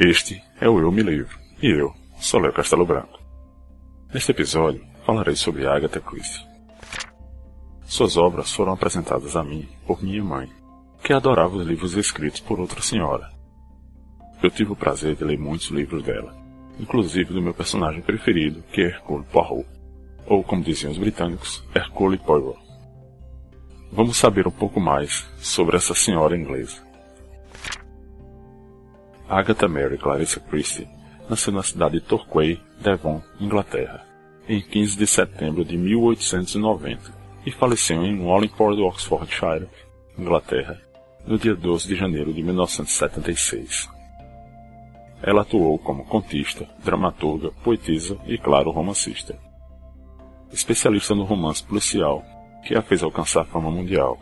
Este é o Eu Me Livro, e eu sou Léo Castelo Branco. Neste episódio, falarei sobre Agatha Christie. Suas obras foram apresentadas a mim por minha mãe, que adorava os livros escritos por outra senhora. Eu tive o prazer de ler muitos livros dela, inclusive do meu personagem preferido, que é Hercule Poirot, ou como diziam os britânicos, Hercule Poirot. Vamos saber um pouco mais sobre essa senhora inglesa. Agatha Mary Clarissa Christie nasceu na cidade de Torquay, Devon, Inglaterra, em 15 de setembro de 1890 e faleceu em Wallingford, Oxfordshire, Inglaterra, no dia 12 de janeiro de 1976. Ela atuou como contista, dramaturga, poetisa e, claro, romancista. Especialista no romance policial, que a fez alcançar fama mundial,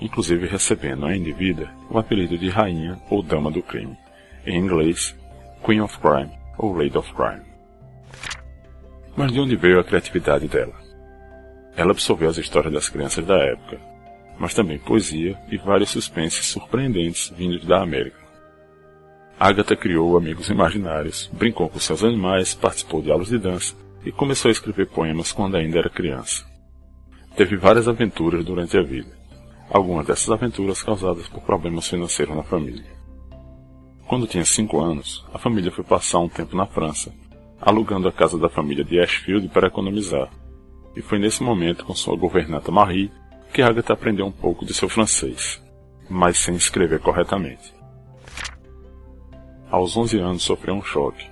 inclusive recebendo ainda em vida o apelido de Rainha ou Dama do Crime em inglês, Queen of Crime ou Lady of Crime. Mas de onde veio a criatividade dela? Ela absorveu as histórias das crianças da época, mas também poesia e vários suspenses surpreendentes vindos da América. Agatha criou amigos imaginários, brincou com seus animais, participou de aulas de dança e começou a escrever poemas quando ainda era criança. Teve várias aventuras durante a vida, algumas dessas aventuras causadas por problemas financeiros na família. Quando tinha cinco anos, a família foi passar um tempo na França, alugando a casa da família de Ashfield para economizar. E foi nesse momento, com sua governanta Marie, que Agatha aprendeu um pouco de seu francês, mas sem escrever corretamente. Aos 11 anos sofreu um choque.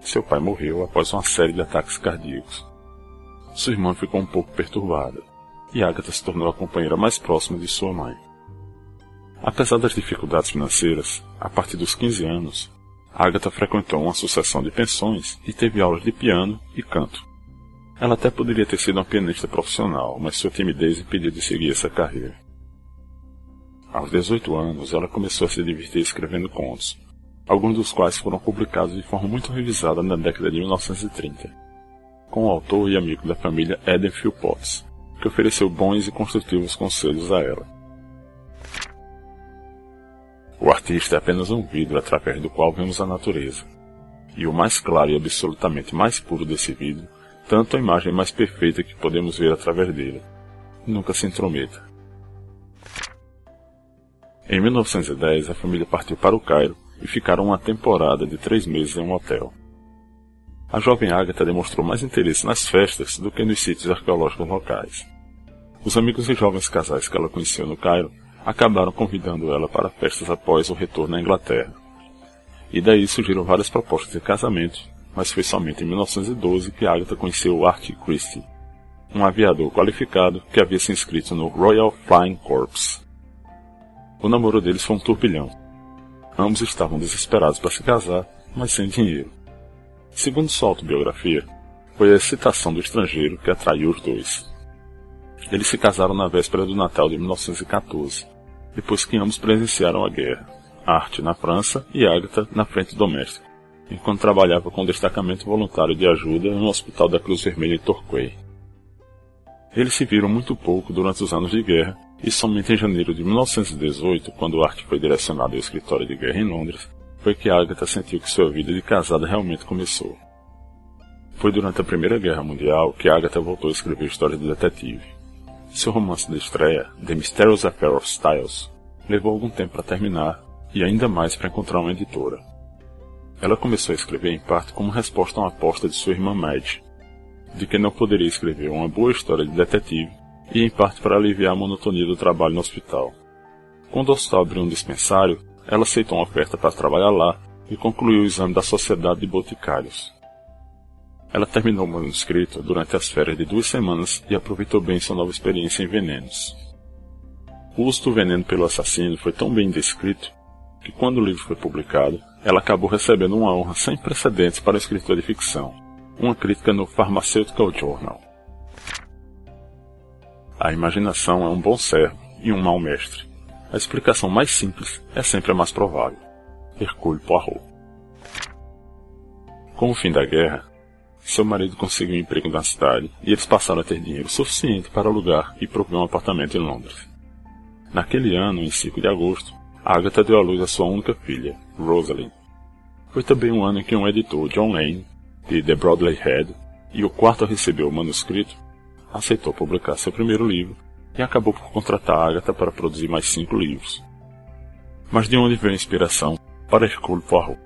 Seu pai morreu após uma série de ataques cardíacos. Sua irmã ficou um pouco perturbada, e Agatha se tornou a companheira mais próxima de sua mãe. Apesar das dificuldades financeiras, a partir dos 15 anos, Agatha frequentou uma sucessão de pensões e teve aulas de piano e canto. Ela até poderia ter sido uma pianista profissional, mas sua timidez impediu de seguir essa carreira. Aos 18 anos, ela começou a se divertir escrevendo contos, alguns dos quais foram publicados de forma muito revisada na década de 1930, com o autor e amigo da família Eden Philpotts, que ofereceu bons e construtivos conselhos a ela. O artista é apenas um vidro através do qual vemos a natureza. E o mais claro e absolutamente mais puro desse vidro, tanto a imagem mais perfeita que podemos ver através dele. Nunca se intrometa. Em 1910, a família partiu para o Cairo e ficaram uma temporada de três meses em um hotel. A jovem Agatha demonstrou mais interesse nas festas do que nos sítios arqueológicos locais. Os amigos e jovens casais que ela conheceu no Cairo acabaram convidando ela para festas após o retorno à Inglaterra. E daí surgiram várias propostas de casamento, mas foi somente em 1912 que Agatha conheceu Art Christie, um aviador qualificado que havia se inscrito no Royal Flying Corps. O namoro deles foi um turbilhão. Ambos estavam desesperados para se casar, mas sem dinheiro. Segundo sua autobiografia, foi a excitação do estrangeiro que atraiu os dois. Eles se casaram na véspera do Natal de 1914 depois que ambos presenciaram a guerra, Arte na França e Agatha na frente doméstica, enquanto trabalhava com o destacamento voluntário de ajuda no Hospital da Cruz Vermelha em Torquay. Eles se viram muito pouco durante os anos de guerra, e somente em janeiro de 1918, quando Arte foi direcionado ao escritório de guerra em Londres, foi que Agatha sentiu que sua vida de casada realmente começou. Foi durante a Primeira Guerra Mundial que Agatha voltou a escrever histórias de detetive. Seu romance de estreia, The Mysterious Affair of Styles, levou algum tempo para terminar e ainda mais para encontrar uma editora. Ela começou a escrever em parte como resposta a uma aposta de sua irmã Madge, de que não poderia escrever uma boa história de detetive, e em parte para aliviar a monotonia do trabalho no hospital. Quando o hospital abriu um dispensário, ela aceitou uma oferta para trabalhar lá e concluiu o exame da Sociedade de Boticários. Ela terminou o manuscrito durante as férias de duas semanas e aproveitou bem sua nova experiência em venenos. O uso do veneno pelo assassino foi tão bem descrito que, quando o livro foi publicado, ela acabou recebendo uma honra sem precedentes para um escritor de ficção, uma crítica no Pharmaceutical Journal. A imaginação é um bom servo e um mau mestre. A explicação mais simples é sempre a mais provável. Hercule Poirot. Com o fim da guerra, seu marido conseguiu um emprego na cidade e eles passaram a ter dinheiro suficiente para alugar e prover um apartamento em Londres. Naquele ano, em 5 de agosto, Agatha deu à luz a sua única filha, Rosalind. Foi também um ano em que um editor, John Lane, de The Broadway Head, e o quarto a receber o manuscrito, aceitou publicar seu primeiro livro e acabou por contratar Agatha para produzir mais cinco livros. Mas de onde veio a inspiração para Hercule Poirot?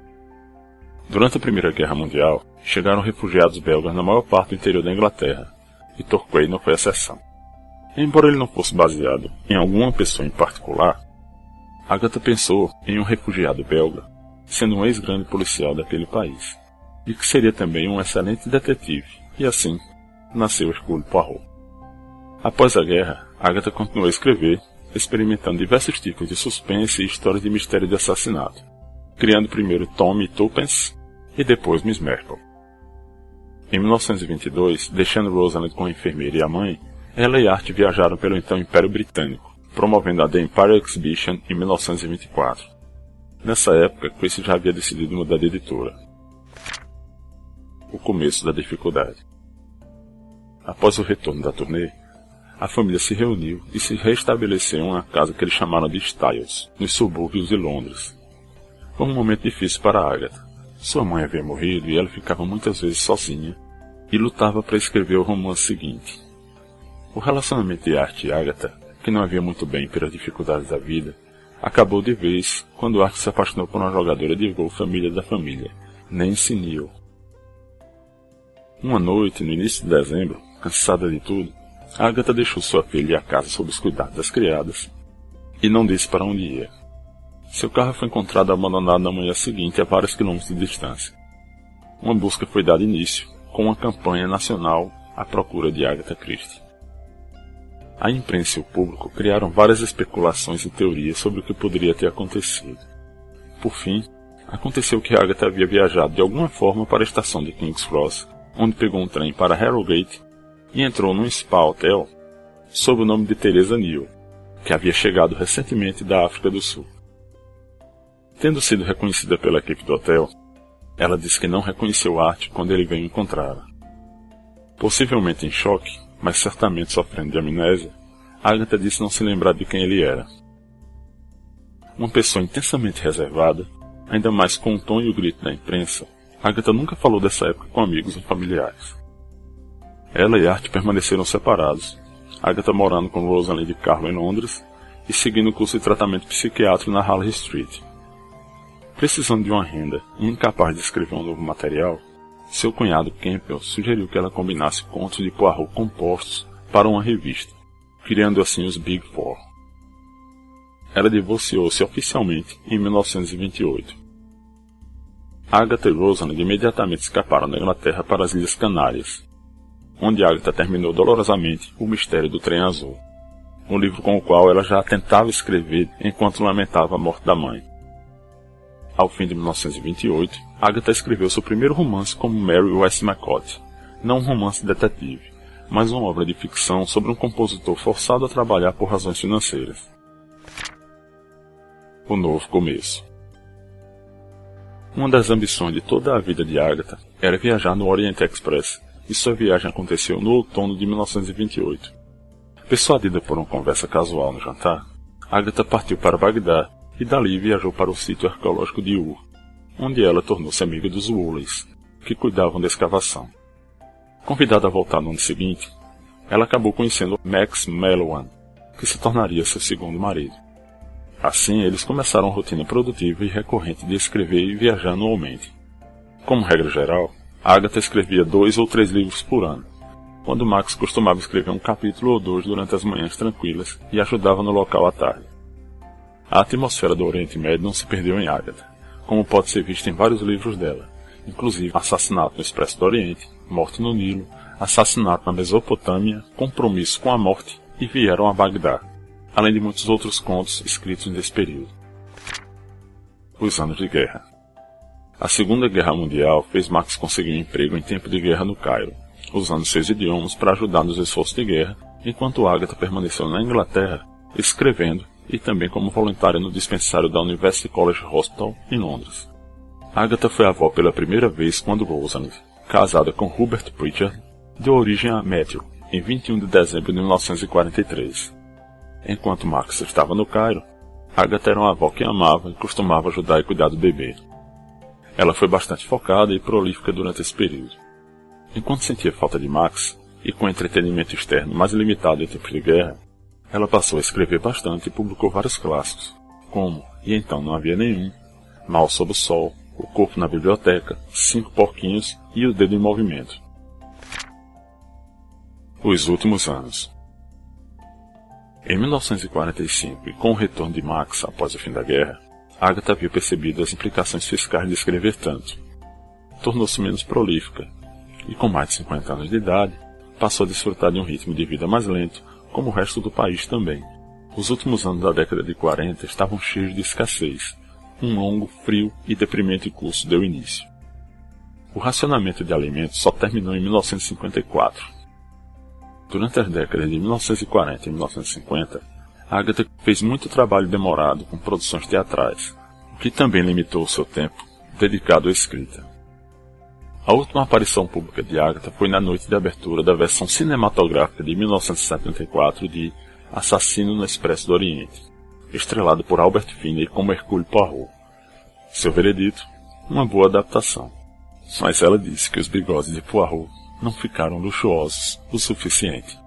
Durante a Primeira Guerra Mundial, chegaram refugiados belgas na maior parte do interior da Inglaterra, e Torquay não foi exceção. Embora ele não fosse baseado em alguma pessoa em particular, Agatha pensou em um refugiado belga, sendo um ex-grande policial daquele país, e que seria também um excelente detetive, e assim nasceu Hercule Poirot. Após a guerra, Agatha continuou a escrever, experimentando diversos tipos de suspense e histórias de mistério de assassinato, criando primeiro Tommy Tuppence e depois Miss Marple. Em 1922, deixando Rosalind com a enfermeira e a mãe, ela e Art viajaram pelo então Império Britânico, promovendo a The Empire Exhibition em 1924. Nessa época, Chris já havia decidido mudar de editora. O começo da dificuldade. Após o retorno da turnê, a família se reuniu e se restabeleceu em uma casa que eles chamaram de Styles, nos subúrbios de Londres. Foi um momento difícil para Agatha. Sua mãe havia morrido e ela ficava muitas vezes sozinha e lutava para escrever o romance seguinte. O relacionamento de Art e Agatha, que não havia muito bem pelas dificuldades da vida, acabou de vez quando Art se apaixonou por uma jogadora de gol família da família, Nancy Neal. Uma noite, no início de dezembro, cansada de tudo, Agatha deixou sua filha e a casa sob os cuidados das criadas e não disse para onde ia. Seu carro foi encontrado abandonado na manhã seguinte a vários quilômetros de distância. Uma busca foi dada início com uma campanha nacional à procura de Agatha Christie. A imprensa e o público criaram várias especulações e teorias sobre o que poderia ter acontecido. Por fim, aconteceu que Agatha havia viajado de alguma forma para a estação de King's Cross, onde pegou um trem para Harrogate e entrou num spa hotel sob o nome de Teresa Neal, que havia chegado recentemente da África do Sul. Tendo sido reconhecida pela equipe do hotel, ela disse que não reconheceu Art quando ele veio encontrá-la. Possivelmente em choque, mas certamente sofrendo de amnésia, Agatha disse não se lembrar de quem ele era. Uma pessoa intensamente reservada, ainda mais com o tom e o grito da imprensa, Agatha nunca falou dessa época com amigos ou familiares. Ela e Art permaneceram separados, Agatha morando com Rosalind de carro em Londres e seguindo o curso de tratamento psiquiátrico na Harley Street. Precisando de uma renda e incapaz de escrever um novo material, seu cunhado Campbell sugeriu que ela combinasse contos de Poirot compostos para uma revista, criando assim os Big Four. Ela divorciou-se oficialmente em 1928. Agatha e Rosalind imediatamente escaparam da Inglaterra para as Ilhas Canárias, onde Agatha terminou dolorosamente O Mistério do Trem Azul, um livro com o qual ela já tentava escrever enquanto lamentava a morte da mãe. Ao fim de 1928, Agatha escreveu seu primeiro romance como Mary Westmacott, não um romance detetive, mas uma obra de ficção sobre um compositor forçado a trabalhar por razões financeiras. O Novo Começo Uma das ambições de toda a vida de Agatha era viajar no Orient Express, e sua viagem aconteceu no outono de 1928. Persuadida por uma conversa casual no jantar, Agatha partiu para Bagdá e dali viajou para o sítio arqueológico de Ur, onde ela tornou-se amiga dos Woolleys, que cuidavam da escavação. Convidada a voltar no ano seguinte, ela acabou conhecendo Max Mellowan, que se tornaria seu segundo marido. Assim, eles começaram uma rotina produtiva e recorrente de escrever e viajar anualmente. Como regra geral, Agatha escrevia dois ou três livros por ano, quando Max costumava escrever um capítulo ou dois durante as manhãs tranquilas e ajudava no local à tarde. A atmosfera do Oriente Médio não se perdeu em Agatha, como pode ser visto em vários livros dela, inclusive Assassinato no Expresso do Oriente, Morte no Nilo, Assassinato na Mesopotâmia, Compromisso com a Morte e Vieram a Bagdá, além de muitos outros contos escritos nesse período. Os anos de guerra. A Segunda Guerra Mundial fez Max conseguir um emprego em tempo de guerra no Cairo, usando seus idiomas para ajudar nos esforços de guerra, enquanto Agatha permaneceu na Inglaterra, escrevendo e também como voluntária no dispensário da University College Hospital, em Londres. Agatha foi avó pela primeira vez quando Rosalind, casada com Hubert Pritchard, deu origem a Matthew, em 21 de dezembro de 1943. Enquanto Max estava no Cairo, Agatha era uma avó que amava e costumava ajudar e cuidar do bebê. Ela foi bastante focada e prolífica durante esse período. Enquanto sentia falta de Max, e com entretenimento externo mais limitado em tempos de guerra, ela passou a escrever bastante e publicou vários clássicos, como E Então Não Havia Nenhum, Mal Sob o Sol, O Corpo na Biblioteca, Cinco Porquinhos e O Dedo em Movimento. Os últimos anos. Em 1945, e com o retorno de Max após o fim da guerra, Agatha havia percebido as implicações fiscais de escrever tanto. Tornou-se menos prolífica, e com mais de 50 anos de idade, passou a desfrutar de um ritmo de vida mais lento, como o resto do país também. Os últimos anos da década de 40 estavam cheios de escassez. Um longo, frio e deprimente curso deu início. O racionamento de alimentos só terminou em 1954. Durante as décadas de 1940 e 1950, Agatha fez muito trabalho demorado com produções teatrais, o que também limitou o seu tempo dedicado à escrita. A última aparição pública de Agatha foi na noite de abertura da versão cinematográfica de 1974 de Assassino no Expresso do Oriente, estrelado por Albert Finney como Hercule Poirot. Seu veredito, uma boa adaptação. Mas ela disse que os bigodes de Poirot não ficaram luxuosos o suficiente.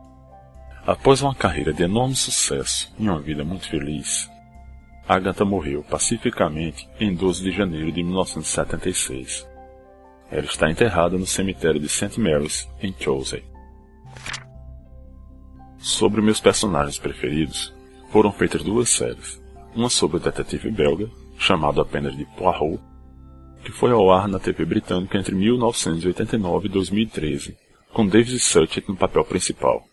Após uma carreira de enorme sucesso e uma vida muito feliz, Agatha morreu pacificamente em 12 de janeiro de 1976. Ela está enterrada no cemitério de St. Mary's, em Chelsea. Sobre meus personagens preferidos, foram feitas duas séries. Uma sobre o detetive belga, chamado apenas de Poirot, que foi ao ar na TV britânica entre 1989 e 2013, com David Suchet no papel principal.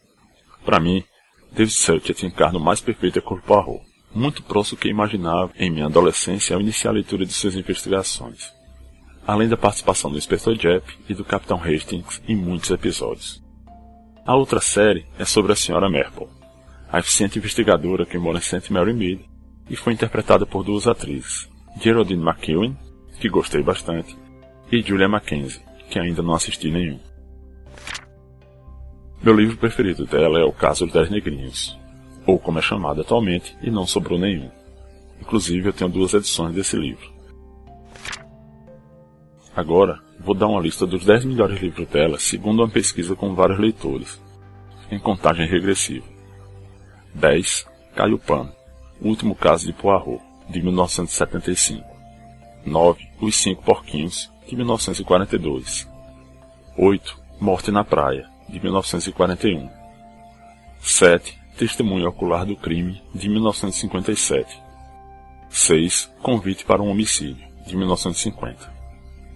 Para mim, David Suchet encarna o mais perfeito é Poirot, muito próximo do que imaginava em minha adolescência ao iniciar a leitura de suas investigações além da participação do Inspetor Jep e do Capitão Hastings em muitos episódios. A outra série é sobre a Sra. Merple, a eficiente investigadora que mora em St. Mary Mead e foi interpretada por duas atrizes, Geraldine McEwen, que gostei bastante, e Julia Mackenzie, que ainda não assisti nenhum. Meu livro preferido dela é O Caso dos Dez Negrinhos, ou como é chamado atualmente, e não sobrou nenhum. Inclusive eu tenho duas edições desse livro. Agora, vou dar uma lista dos 10 melhores livros dela, segundo uma pesquisa com vários leitores, em contagem regressiva. 10. Caio Pano, O Último Caso de Poirot, de 1975. 9. Os Cinco Porquinhos, de 1942. 8. Morte na Praia, de 1941. 7. Testemunho Ocular do Crime, de 1957. 6. Convite para um Homicídio, de 1950.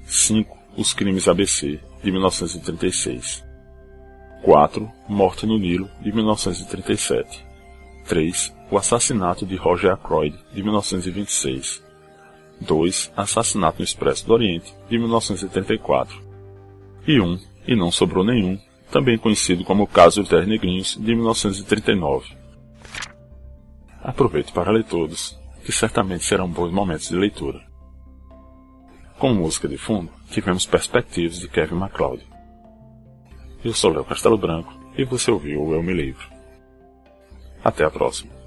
5. Os Crimes ABC, de 1936. 4. Morte no Nilo, de 1937. 3. O Assassinato de Roger Ackroyd, de 1926. 2. Assassinato no Expresso do Oriente, de 1934. E 1. E não sobrou nenhum, também conhecido como o Caso dos Dez Negrinhos, de 1939. Aproveite para ler todos, que certamente serão bons momentos de leitura. Com música de fundo, tivemos perspectivas de Kevin MacLeod. Eu sou Léo Castelo Branco e você ouviu o Eu Me Livro. Até a próxima.